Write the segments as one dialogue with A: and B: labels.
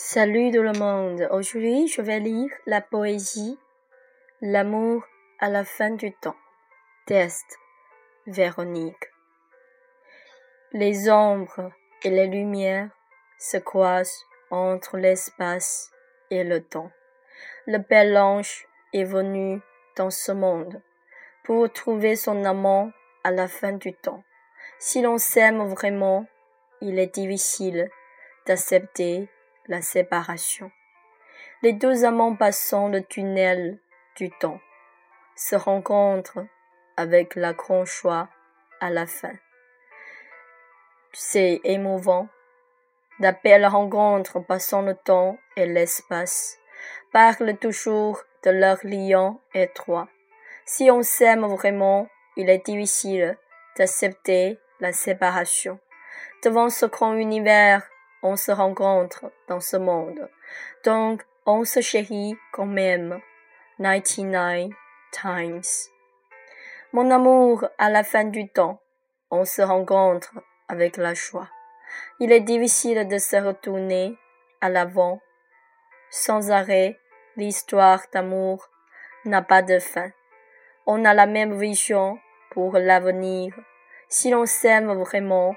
A: Salut tout le monde. Aujourd'hui, je vais lire la poésie L'amour à la fin du temps. Test. Véronique. Les ombres et les lumières se croisent entre l'espace et le temps. Le bel ange est venu dans ce monde pour trouver son amant à la fin du temps. Si l'on s'aime vraiment, il est difficile d'accepter la séparation. Les deux amants passant le tunnel du temps se rencontrent avec la grand choix à la fin. C'est émouvant. La rencontre passant le temps et l'espace parle toujours de leur lien étroit. Si on s'aime vraiment, il est difficile d'accepter la séparation. Devant ce grand univers on se rencontre dans ce monde. Donc, on se chérit quand même. 99 times. Mon amour, à la fin du temps, on se rencontre avec la joie. Il est difficile de se retourner à l'avant. Sans arrêt, l'histoire d'amour n'a pas de fin. On a la même vision pour l'avenir. Si l'on s'aime vraiment,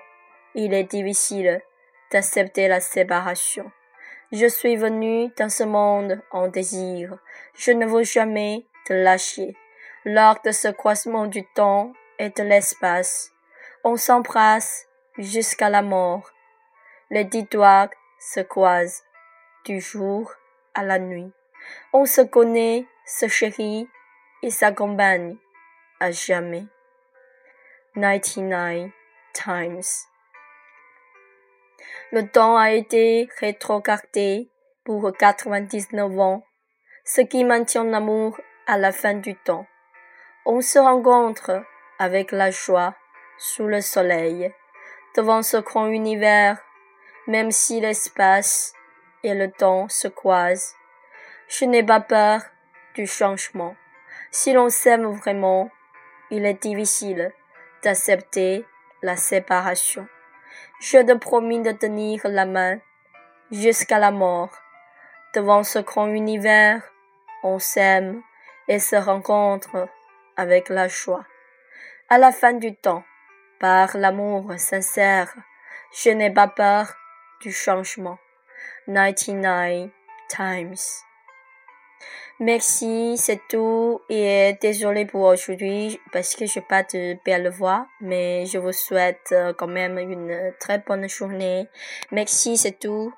A: il est difficile d'accepter la séparation. Je suis venu dans ce monde en désir. Je ne veux jamais te lâcher. Lors de ce croisement du temps et de l'espace, on s'embrasse jusqu'à la mort. Les dix doigts se croisent du jour à la nuit. On se connaît, se chérit et s'accompagne à jamais. 99 times. Le temps a été rétrogradé pour 99 ans, ce qui maintient l'amour à la fin du temps. On se rencontre avec la joie sous le soleil, devant ce grand univers, même si l'espace et le temps se croisent. Je n'ai pas peur du changement. Si l'on s'aime vraiment, il est difficile d'accepter la séparation. Je te promis de tenir la main jusqu'à la mort. Devant ce grand univers, on s'aime et se rencontre avec la joie. À la fin du temps, par l'amour sincère, je n'ai pas peur du changement. 99 times. Merci, c'est tout. Et désolé pour aujourd'hui parce que je n'ai pas de belle voix, mais je vous souhaite euh, quand même une très bonne journée. Merci, c'est tout.